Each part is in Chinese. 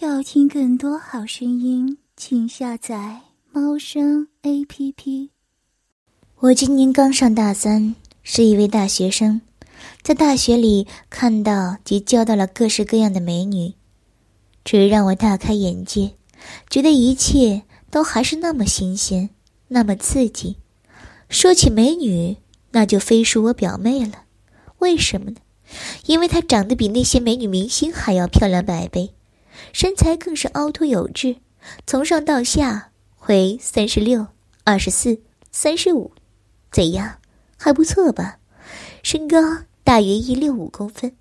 要听更多好声音，请下载猫声 A P P。我今年刚上大三，是一位大学生，在大学里看到及交到了各式各样的美女，这让我大开眼界，觉得一切都还是那么新鲜，那么刺激。说起美女，那就非是我表妹了。为什么呢？因为她长得比那些美女明星还要漂亮百倍。身材更是凹凸有致，从上到下为三十六、二十四、三十五，怎样？还不错吧？身高大约一六五公分，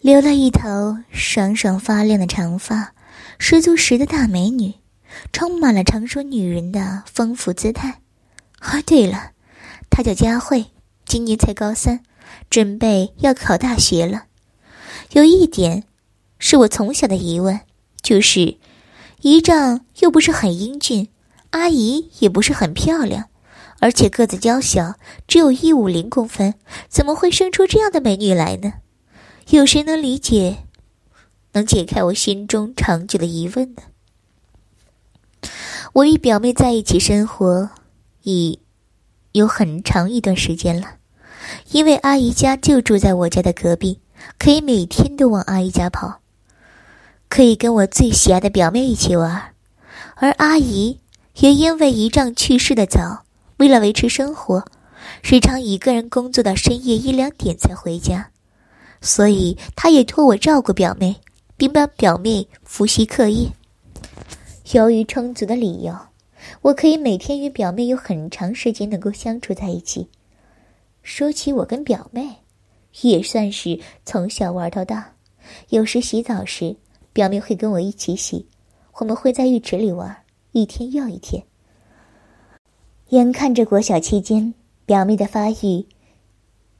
留了一头爽爽发亮的长发，十足十的大美女，充满了成熟女人的丰富姿态。啊，对了，她叫佳慧，今年才高三，准备要考大学了。有一点。是我从小的疑问，就是姨丈又不是很英俊，阿姨也不是很漂亮，而且个子娇小，只有一五零公分，怎么会生出这样的美女来呢？有谁能理解，能解开我心中长久的疑问呢？我与表妹在一起生活已有很长一段时间了，因为阿姨家就住在我家的隔壁，可以每天都往阿姨家跑。可以跟我最喜爱的表妹一起玩，而阿姨也因为姨丈去世的早，为了维持生活，时常一个人工作到深夜一两点才回家，所以她也托我照顾表妹，并帮表妹复习课业。由于充足的理由，我可以每天与表妹有很长时间能够相处在一起。说起我跟表妹，也算是从小玩到大，有时洗澡时。表妹会跟我一起洗，我们会在浴池里玩，一天又一天。眼看着国小期间，表妹的发育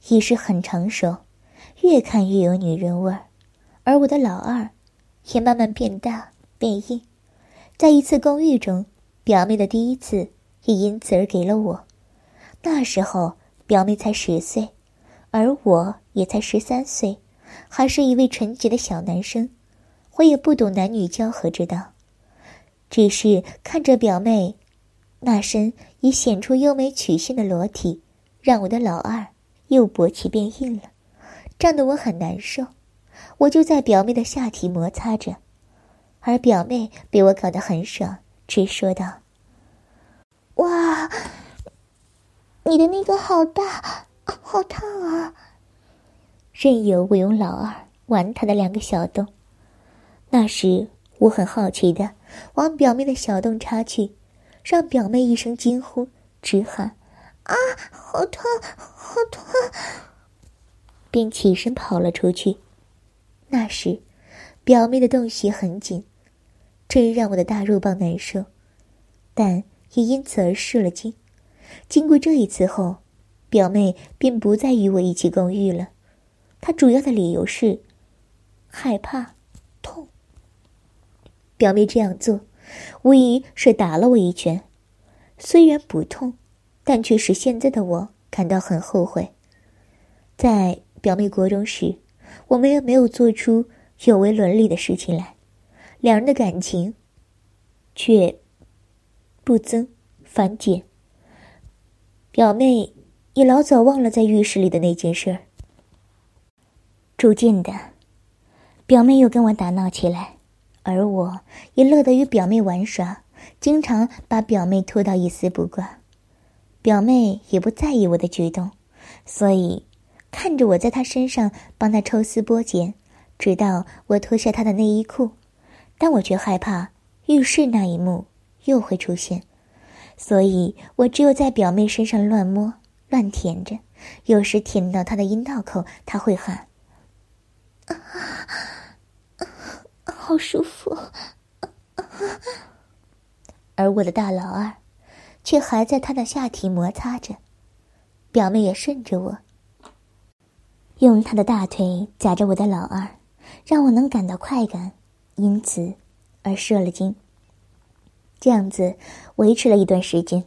已是很成熟，越看越有女人味儿，而我的老二也慢慢变大变硬。在一次公寓中，表妹的第一次也因此而给了我。那时候表妹才十岁，而我也才十三岁，还是一位纯洁的小男生。我也不懂男女交合之道，只是看着表妹那身已显出优美曲线的裸体，让我的老二又勃起变硬了，胀得我很难受。我就在表妹的下体摩擦着，而表妹被我搞得很爽，直说道：“哇，你的那个好大，好烫啊！”任由我用老二玩他的两个小洞。那时我很好奇的往表妹的小洞插去，让表妹一声惊呼，直喊：“啊，好痛，好痛！”便起身跑了出去。那时，表妹的洞穴很紧，真让我的大肉棒难受，但也因此而失了惊。经过这一次后，表妹便不再与我一起共浴了。她主要的理由是害怕痛。表妹这样做，无疑是打了我一拳。虽然不痛，但却使现在的我感到很后悔。在表妹国中时，我们也没有做出有违伦理的事情来，两人的感情却不增反减。表妹也老早忘了在浴室里的那件事儿。逐渐的，表妹又跟我打闹起来。而我也乐得与表妹玩耍，经常把表妹拖到一丝不挂。表妹也不在意我的举动，所以看着我在她身上帮她抽丝剥茧，直到我脱下她的内衣裤。但我却害怕浴室那一幕又会出现，所以我只有在表妹身上乱摸、乱舔着。有时舔到她的阴道口，她会喊：“好舒服，而我的大老二，却还在他的下体摩擦着。表妹也顺着我，用他的大腿夹着我的老二，让我能感到快感，因此而射了精。这样子维持了一段时间，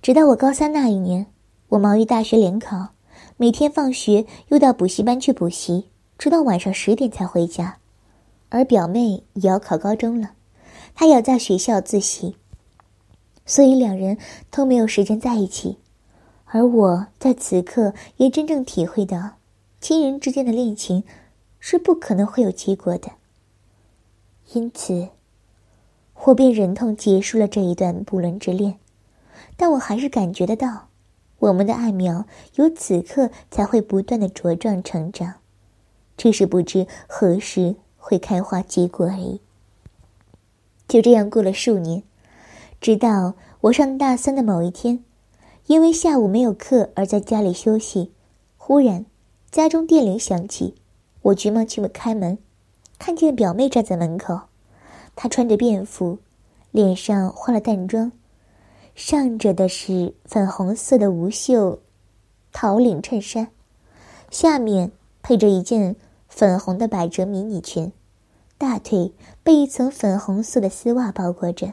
直到我高三那一年，我忙于大学联考，每天放学又到补习班去补习，直到晚上十点才回家。而表妹也要考高中了，她要在学校自习，所以两人都没有时间在一起。而我在此刻也真正体会到，亲人之间的恋情是不可能会有结果的。因此，我便忍痛结束了这一段不伦之恋。但我还是感觉得到，我们的爱苗由此刻才会不断的茁壮成长，只是不知何时会开花结果而已。就这样过了数年，直到我上大三的某一天。因为下午没有课而在家里休息，忽然家中电铃响起，我急忙去开门，看见表妹站在门口，她穿着便服，脸上化了淡妆，上着的是粉红色的无袖桃领衬衫，下面配着一件粉红的百褶迷你裙，大腿被一层粉红色的丝袜包裹着。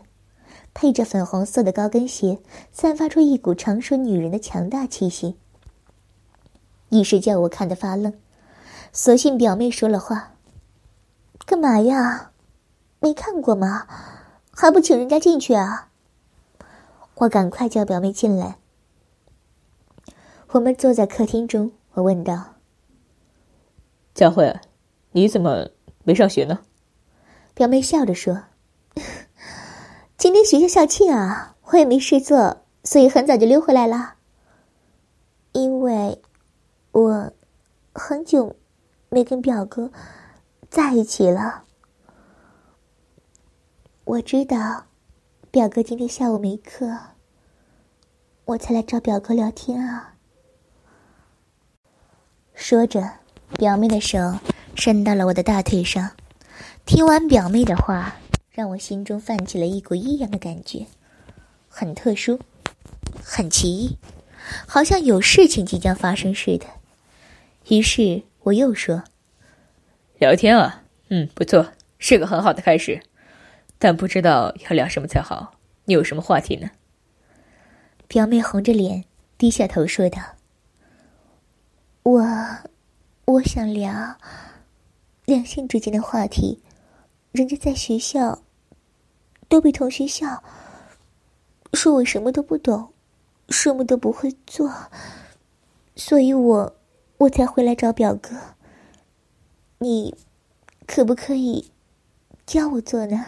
配着粉红色的高跟鞋，散发出一股成熟女人的强大气息，一时叫我看得发愣。索性表妹说了话：“干嘛呀？没看过吗？还不请人家进去啊？”我赶快叫表妹进来。我们坐在客厅中，我问道：“佳慧，你怎么没上学呢？”表妹笑着说。今天学校校庆啊，我也没事做，所以很早就溜回来了。因为，我很久没跟表哥在一起了。我知道，表哥今天下午没课，我才来找表哥聊天啊。说着，表妹的手伸到了我的大腿上。听完表妹的话。让我心中泛起了一股异样的感觉，很特殊，很奇异，好像有事情即将发生似的。于是我又说：“聊天啊，嗯，不错，是个很好的开始，但不知道要聊什么才好。你有什么话题呢？”表妹红着脸低下头说道：“我，我想聊两性之间的话题。人家在学校。”都被同学笑，说我什么都不懂，什么都不会做，所以我我才回来找表哥。你可不可以教我做呢？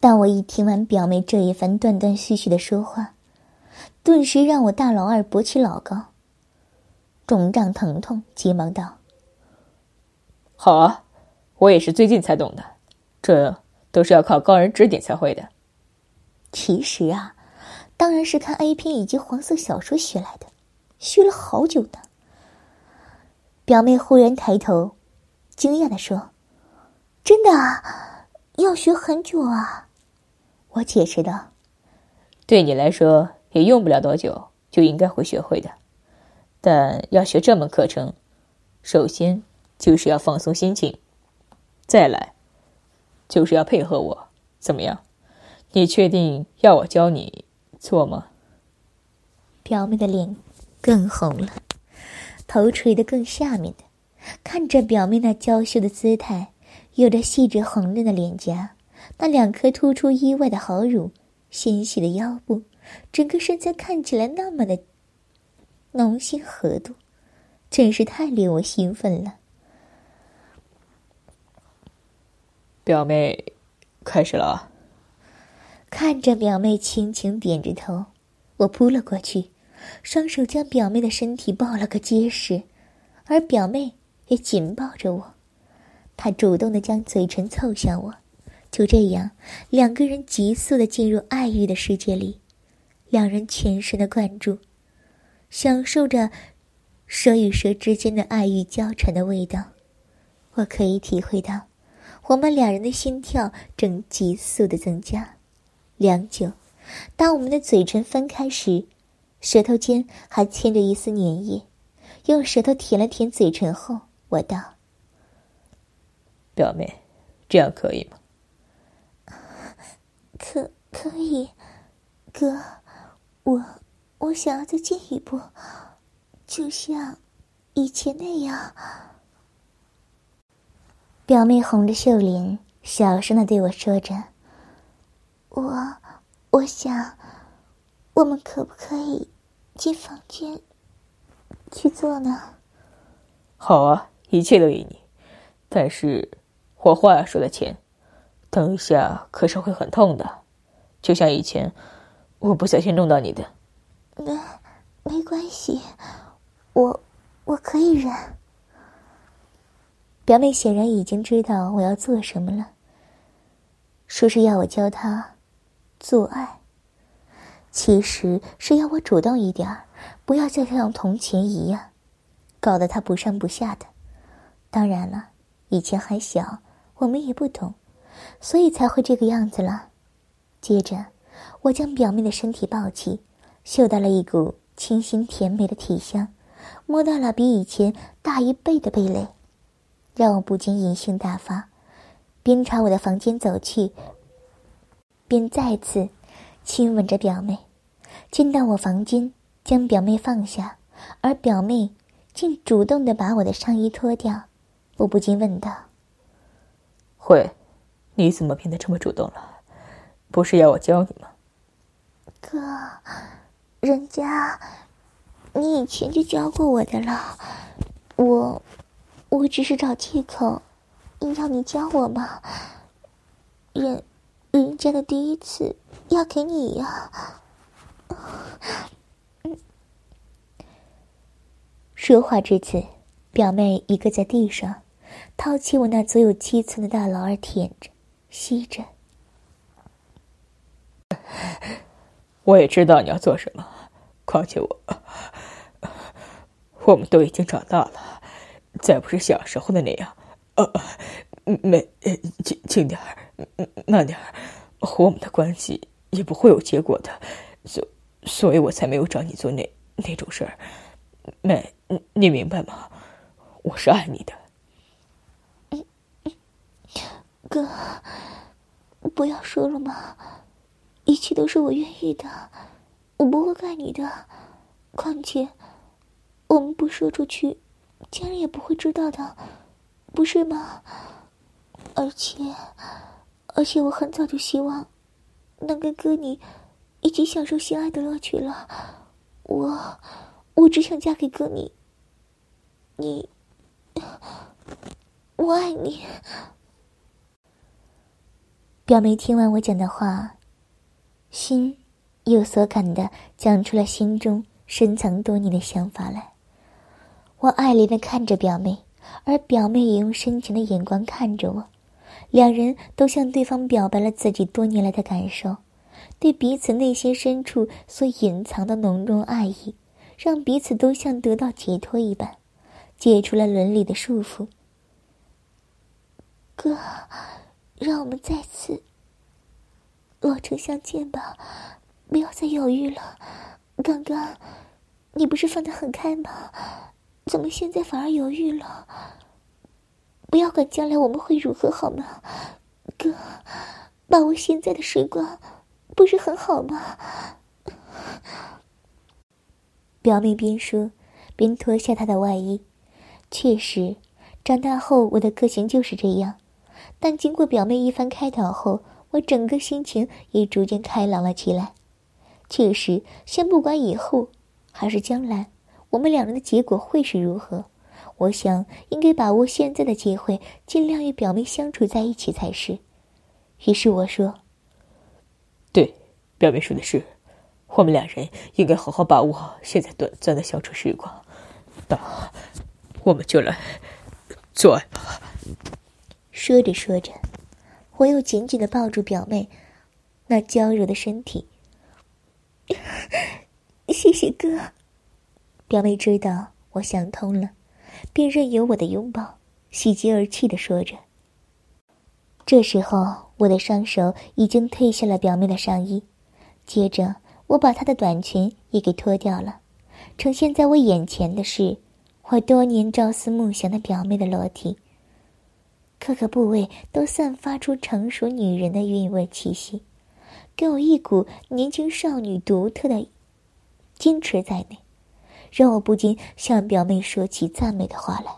当我一听完表妹这一番断断续续的说话，顿时让我大老二勃起老高，肿胀疼痛，急忙道：“好啊，我也是最近才懂的，这。”都是要靠高人指点才会的。其实啊，当然是看 A 片以及黄色小说学来的，学了好久呢。表妹忽然抬头，惊讶的说：“真的啊，要学很久啊？”我解释道：“对你来说也用不了多久，就应该会学会的。但要学这门课程，首先就是要放松心情，再来。”就是要配合我，怎么样？你确定要我教你做吗？表妹的脸更红了，头垂得更下面的，看着表妹那娇羞的姿态，有着细致红润的脸颊，那两颗突出意外的好乳，纤细的腰部，整个身材看起来那么的浓鲜合度，真是太令我兴奋了。表妹，开始了。看着表妹轻轻点着头，我扑了过去，双手将表妹的身体抱了个结实，而表妹也紧抱着我。她主动的将嘴唇凑向我，就这样，两个人急速的进入爱欲的世界里，两人全神的灌注，享受着蛇与蛇之间的爱欲交缠的味道。我可以体会到。我们两人的心跳正急速的增加，良久，当我们的嘴唇分开时，舌头间还牵着一丝粘液。用舌头舔了舔嘴唇后，我道：“表妹，这样可以吗？”“可可以，哥，我我想要再进一步，就像以前那样。”表妹红着秀脸，小声的对我说着：“我，我想，我们可不可以进房间去做呢？”“好啊，一切都依你。但是，我话要说在前，等一下可是会很痛的，就像以前我不小心弄到你的。”“没，没关系，我我可以忍。”表妹显然已经知道我要做什么了，说是要我教她做爱，其实是要我主动一点，不要再像从前一样，搞得她不上不下的。当然了，以前还小，我们也不懂，所以才会这个样子了。接着，我将表妹的身体抱起，嗅到了一股清新甜美的体香，摸到了比以前大一倍的蓓蕾。让我不禁淫性大发，边朝我的房间走去，边再次亲吻着表妹。进到我房间，将表妹放下，而表妹竟主动的把我的上衣脱掉。我不禁问道：“慧，你怎么变得这么主动了？不是要我教你吗？”哥，人家你以前就教过我的了，我。我只是找借口，要你教我嘛。人，人家的第一次要给你呀。说话至此，表妹一个在地上，掏起我那足有七寸的大老二舔着、吸着。我也知道你要做什么，况且我，我们都已经长大了。再不是小时候的那样，呃，没，轻轻点儿，慢点儿，和我们的关系也不会有结果的，所，所以我才没有找你做那那种事儿，妹，你明白吗？我是爱你的。哥，不要说了嘛，一切都是我愿意的，我不会怪你的，况且，我们不说出去。家人也不会知道的，不是吗？而且，而且我很早就希望能跟哥你一起享受性爱的乐趣了。我，我只想嫁给哥你。你，我爱你。表妹听完我讲的话，心有所感的讲出了心中深藏多年的想法来。我爱怜的看着表妹，而表妹也用深情的眼光看着我，两人都向对方表白了自己多年来的感受，对彼此内心深处所隐藏的浓重爱意，让彼此都像得到解脱一般，解除了伦理的束缚。哥，让我们再次落成相见吧，不要再犹豫了。刚刚，你不是放得很开吗？怎么现在反而犹豫了？不要管将来我们会如何好吗？哥，把握现在的时光，不是很好吗？表妹边说边脱下她的外衣。确实，长大后我的个性就是这样。但经过表妹一番开导后，我整个心情也逐渐开朗了起来。确实，先不管以后还是将来。我们两人的结果会是如何？我想应该把握现在的机会，尽量与表妹相处在一起才是。于是我说：“对，表妹说的是，我们两人应该好好把握现在短暂的相处时光。那我们就来做爱吧。”说着说着，我又紧紧的抱住表妹那娇柔的身体。谢谢哥。表妹知道我想通了，便任由我的拥抱，喜极而泣的说着。这时候，我的双手已经褪下了表妹的上衣，接着我把她的短裙也给脱掉了。呈现在我眼前的是我多年朝思暮想的表妹的裸体，各个部位都散发出成熟女人的韵味气息，给我一股年轻少女独特的矜持在内。让我不禁向表妹说起赞美的话来。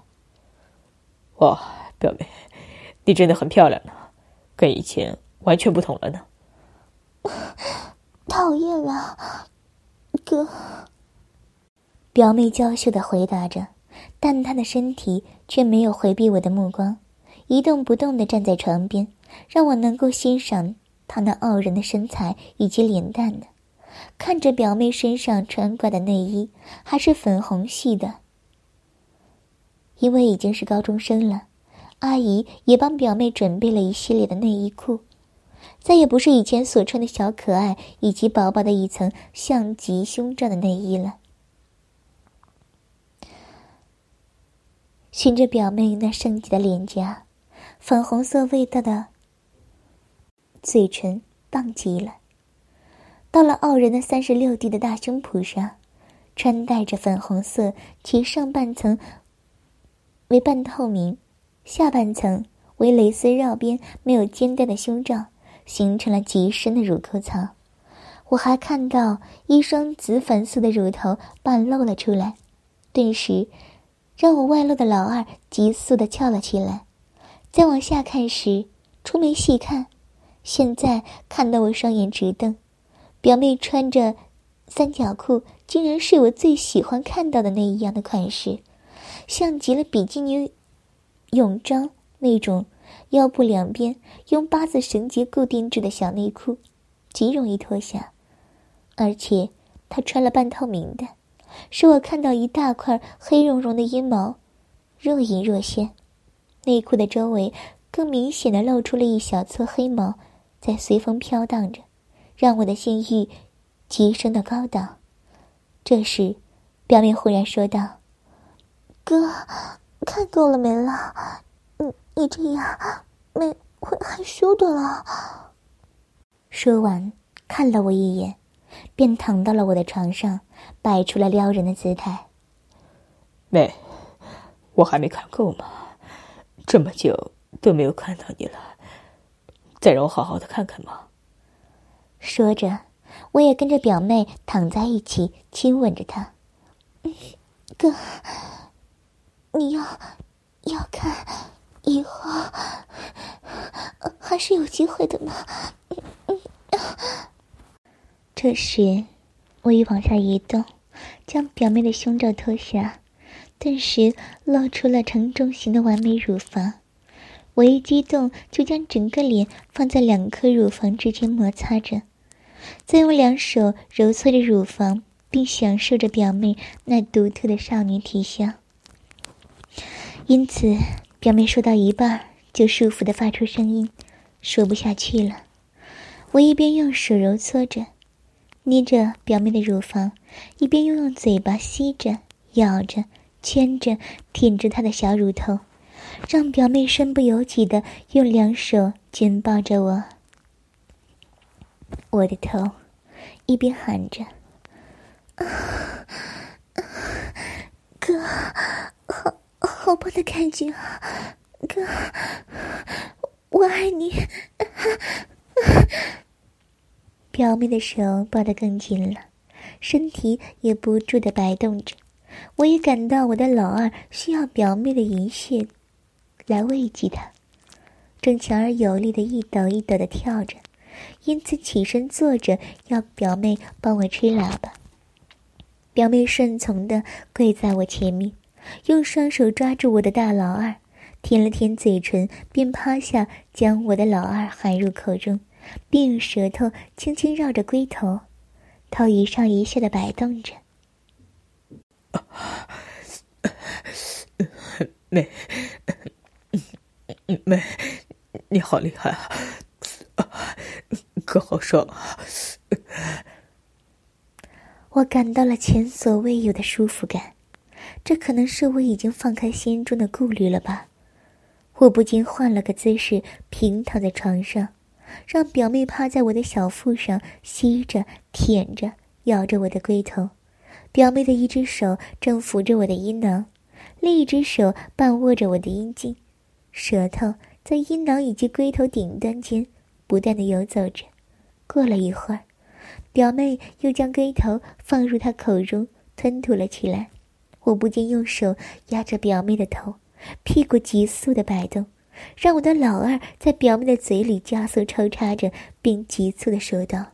哇，表妹，你真的很漂亮呢，跟以前完全不同了呢。讨厌了，哥。表妹娇羞的回答着，但她的身体却没有回避我的目光，一动不动的站在床边，让我能够欣赏她那傲人的身材以及脸蛋呢。看着表妹身上穿挂的内衣，还是粉红系的。因为已经是高中生了，阿姨也帮表妹准备了一系列的内衣裤，再也不是以前所穿的小可爱以及薄薄的一层像极胸罩的内衣了。循着表妹那圣洁的脸颊，粉红色味道的嘴唇棒极了。到了傲人的三十六 D 的大胸脯上，穿戴着粉红色，其上半层为半透明，下半层为蕾丝绕边、没有肩带的胸罩，形成了极深的乳沟槽。我还看到一双紫粉色的乳头半露了出来，顿时。让我外露的老二急速的翘了起来，再往下看时，出没细看，现在看到我双眼直瞪。表妹穿着三角裤，竟然是我最喜欢看到的那一样的款式，像极了比基尼泳装那种腰部两边用八字绳结固定制的小内裤，极容易脱下，而且她穿了半透明的。使我看到一大块黑茸茸的阴毛，若隐若现。内裤的周围更明显的露出了一小撮黑毛，在随风飘荡着，让我的性欲急升到高档。这时，表妹忽然说道：“哥，看够了没了？你你这样，妹会害羞的了。”说完，看了我一眼。便躺到了我的床上，摆出了撩人的姿态。妹，我还没看够吗？这么久都没有看到你了，再让我好好的看看嘛。说着，我也跟着表妹躺在一起，亲吻着她。哥，你要要看，以后还是有机会的嘛。这时，我一往下移动，将表妹的胸罩脱下，顿时露出了呈中型的完美乳房。我一激动，就将整个脸放在两颗乳房之间摩擦着，再用两手揉搓着乳房，并享受着表妹那独特的少女体香。因此，表妹说到一半就舒服的发出声音，说不下去了。我一边用手揉搓着。捏着表妹的乳房，一边又用嘴巴吸着、咬着、圈着、舔着她的小乳头，让表妹身不由己的用两手紧抱着我。我的头，一边喊着：“哥，好好棒的感觉啊，哥，我爱你。”表妹的手抱得更紧了，身体也不住的摆动着。我也感到我的老二需要表妹的银穴来慰藉他，正强而有力的一抖一抖的跳着，因此起身坐着，要表妹帮我吹喇叭。表妹顺从的跪在我前面，用双手抓住我的大老二，舔了舔嘴唇，便趴下将我的老二含入口中。并用舌头轻轻绕着龟头，头一上一下的摆动着。妹，妹，你好厉害啊！可好爽！我感到了前所未有的舒服感，这可能是我已经放开心中的顾虑了吧？我不禁换了个姿势，平躺在床上。让表妹趴在我的小腹上，吸着、舔着、咬着我的龟头。表妹的一只手正扶着我的阴囊，另一只手半握着我的阴茎，舌头在阴囊以及龟头顶端间不断的游走着。过了一会儿，表妹又将龟头放入她口中吞吐了起来。我不禁用手压着表妹的头，屁股急速的摆动。让我的老二在表妹的嘴里加速抽插着，并急促的说道：“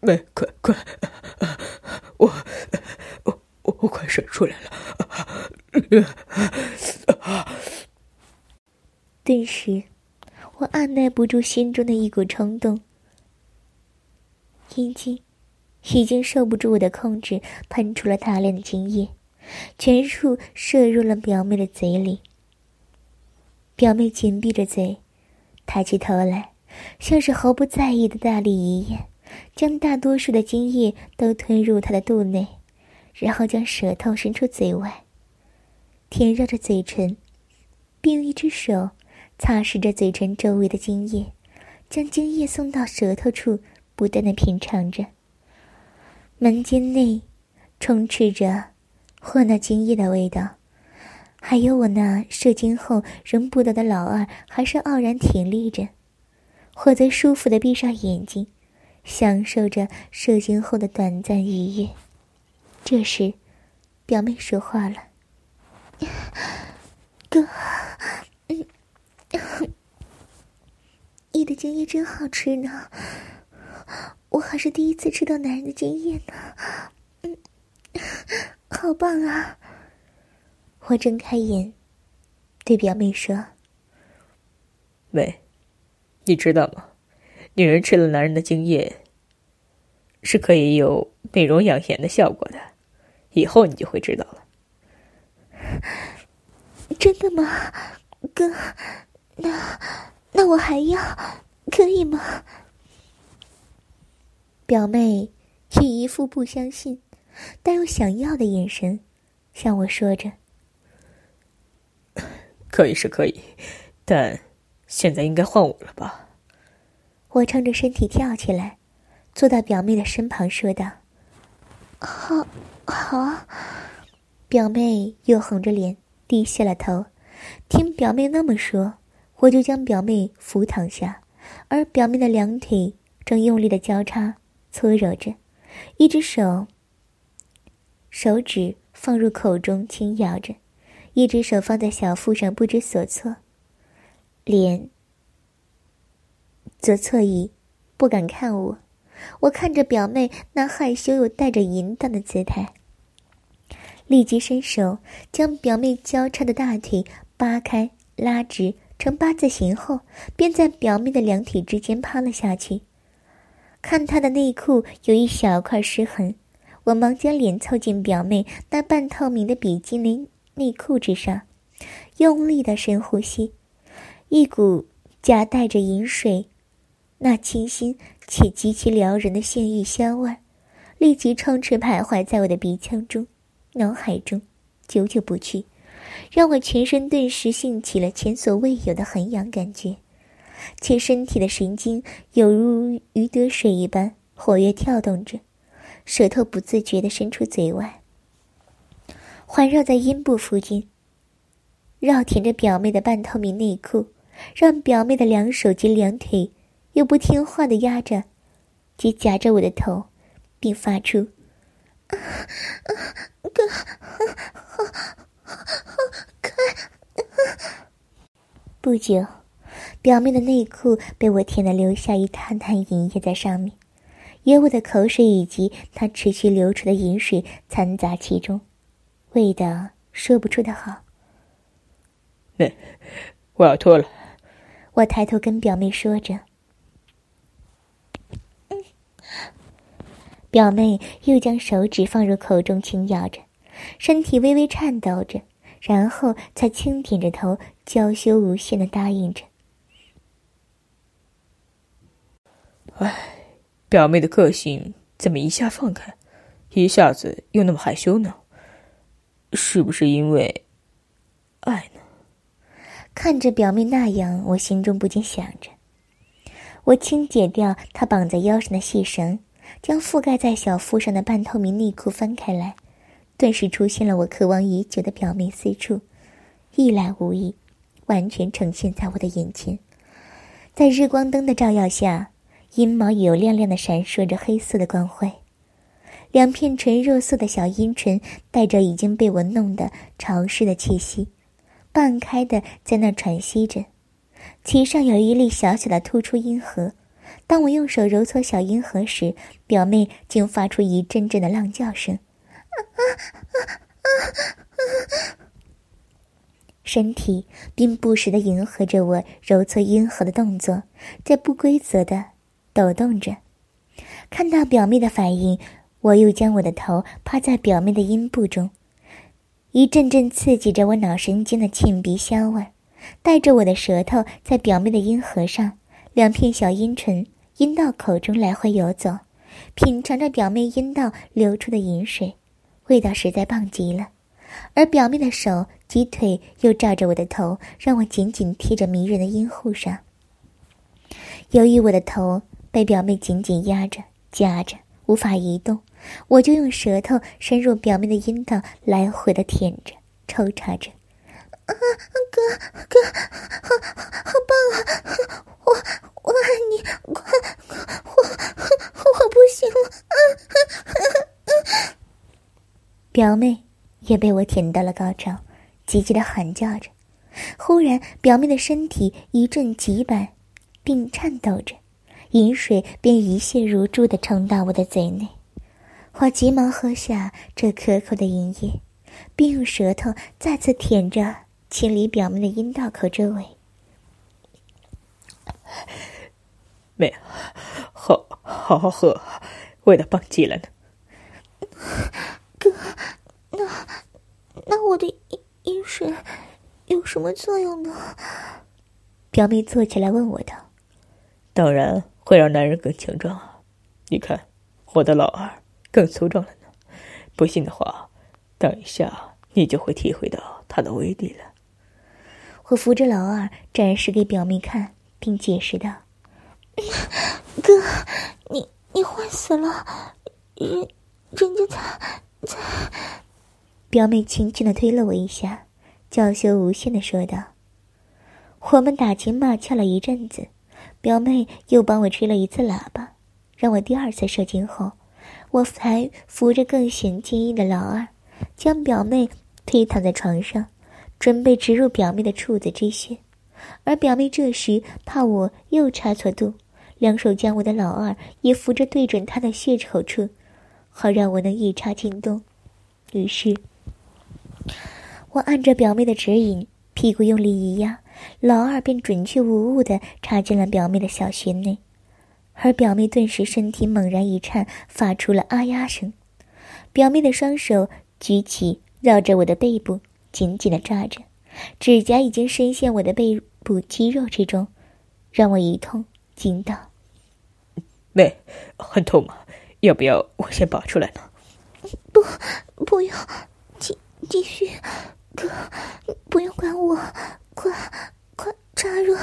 妹，快快，我我我我快射出来了！”顿时，我按耐不住心中的一股冲动，阴茎已经受不住我的控制，喷出了大量的精液，全数射入了表妹的嘴里。表妹紧闭着嘴，抬起头来，像是毫不在意的大力一咽，将大多数的精液都吞入她的肚内，然后将舌头伸出嘴外，舔绕着嘴唇，并用一只手。擦拭着嘴唇周围的精液，将精液送到舌头处，不断的品尝着。门间内充斥着或那精液的味道，还有我那射精后仍不倒的老二，还是傲然挺立着，或则舒服的闭上眼睛，享受着射精后的短暂愉悦。这时，表妹说话了：“ 哥。” 你的精液真好吃呢，我还是第一次吃到男人的精液呢，嗯，好棒啊！我睁开眼，对表妹说：“妹，你知道吗？女人吃了男人的精液，是可以有美容养颜的效果的。以后你就会知道了。”真的吗，哥？那，那我还要，可以吗？表妹以一副不相信，但又想要的眼神，向我说着：“可以是可以，但现在应该换我了吧？”我撑着身体跳起来，坐到表妹的身旁，说道：“好，好啊。”表妹又红着脸，低下了头。听表妹那么说。我就将表妹扶躺下，而表妹的两腿正用力的交叉搓揉着，一只手手指放入口中轻咬着，一只手放在小腹上不知所措，脸则侧移，不敢看我。我看着表妹那害羞又带着淫荡的姿态，立即伸手将表妹交叉的大腿扒开拉直。呈八字形后，便在表妹的两腿之间趴了下去。看她的内裤有一小块湿痕，我忙将脸凑近表妹那半透明的比基尼内裤之上，用力的深呼吸，一股夹带着饮水、那清新且极其撩人的性欲香味，立即充斥徘徊在我的鼻腔中、脑海中，久久不去。让我全身顿时兴起了前所未有的很痒感觉，且身体的神经有如鱼得水一般活跃跳动着，舌头不自觉地伸出嘴外，环绕在阴部附近，绕舔着表妹的半透明内裤，让表妹的两手及两腿又不听话地压着及夹着我的头，并发出“啊啊哥啊”。开！不久，表妹的内裤被我舔得留下一滩滩银液在上面，有我的口水以及她持续流出的饮水掺杂其中，味道说不出的好。妹，我要脱了。我抬头跟表妹说着。表妹又将手指放入口中轻咬着。身体微微颤抖着，然后才轻点着头，娇羞无限的答应着。唉，表妹的个性怎么一下放开，一下子又那么害羞呢？是不是因为爱呢？看着表妹那样，我心中不禁想着。我轻解掉她绑在腰上的细绳，将覆盖在小腹上的半透明内裤翻开来。顿时出现了我渴望已久的表妹四处，一览无遗，完全呈现在我的眼前。在日光灯的照耀下，阴毛有亮亮的闪烁着黑色的光辉，两片纯肉色的小阴唇带着已经被我弄得潮湿的气息，半开的在那喘息着，其上有一粒小小的突出阴核。当我用手揉搓小阴核时，表妹竟发出一阵阵的浪叫声，身体并不时的迎合着我揉搓阴核的动作，在不规则的抖动着。看到表妹的反应，我又将我的头趴在表妹的阴部中，一阵阵刺激着我脑神经的沁鼻香味，带着我的舌头在表妹的阴核上。两片小阴唇、阴道口中来回游走，品尝着表妹阴道流出的饮水，味道实在棒极了。而表妹的手及腿又罩着我的头，让我紧紧贴着迷人的阴户上。由于我的头被表妹紧紧压着、夹着，无法移动，我就用舌头深入表妹的阴道，来回的舔着、抽插着。啊，哥哥，好，好棒啊！我我爱你，快，我我不行了！啊表妹也被我舔到了高潮，急急的喊叫着。忽然，表妹的身体一阵急板，并颤抖着，饮水便一泻如注的冲到我的嘴内。我急忙喝下这可口的饮液，并用舌头再次舔着。清理表妹的阴道口周围，妹，好好好喝，味道棒极了呢。哥，那那我的阴阴水有什么作用呢？表妹坐起来问我道：“当然会让男人更强壮啊！你看，我的老二更粗壮了呢。不信的话，等一下你就会体会到它的威力了。”我扶着老二展示给表妹看，并解释道：“哥，你你坏死了，人人家才才……” 表妹轻轻的推了我一下，娇羞无限的说道：“我们打情骂俏了一阵子，表妹又帮我吹了一次喇叭，让我第二次射精后，我才扶着更显坚硬的老二，将表妹推躺在床上。”准备植入表妹的处子之穴，而表妹这时怕我又差错度，两手将我的老二也扶着对准她的穴口处，好让我能一插进洞。于是，我按着表妹的指引，屁股用力一压，老二便准确无误地插进了表妹的小穴内，而表妹顿时身体猛然一颤，发出了啊呀声。表妹的双手举起，绕着我的背部。紧紧的抓着，指甲已经深陷我的背部肌肉之中，让我一痛，惊道：“妹，很痛吗？要不要我先拔出来呢？”“不，不用，继继续，哥，不用管我，快快插入。”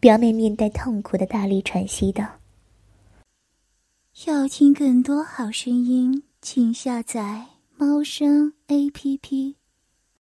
表妹面带痛苦的大力喘息道：“要听更多好声音，请下载。猫声 A P P。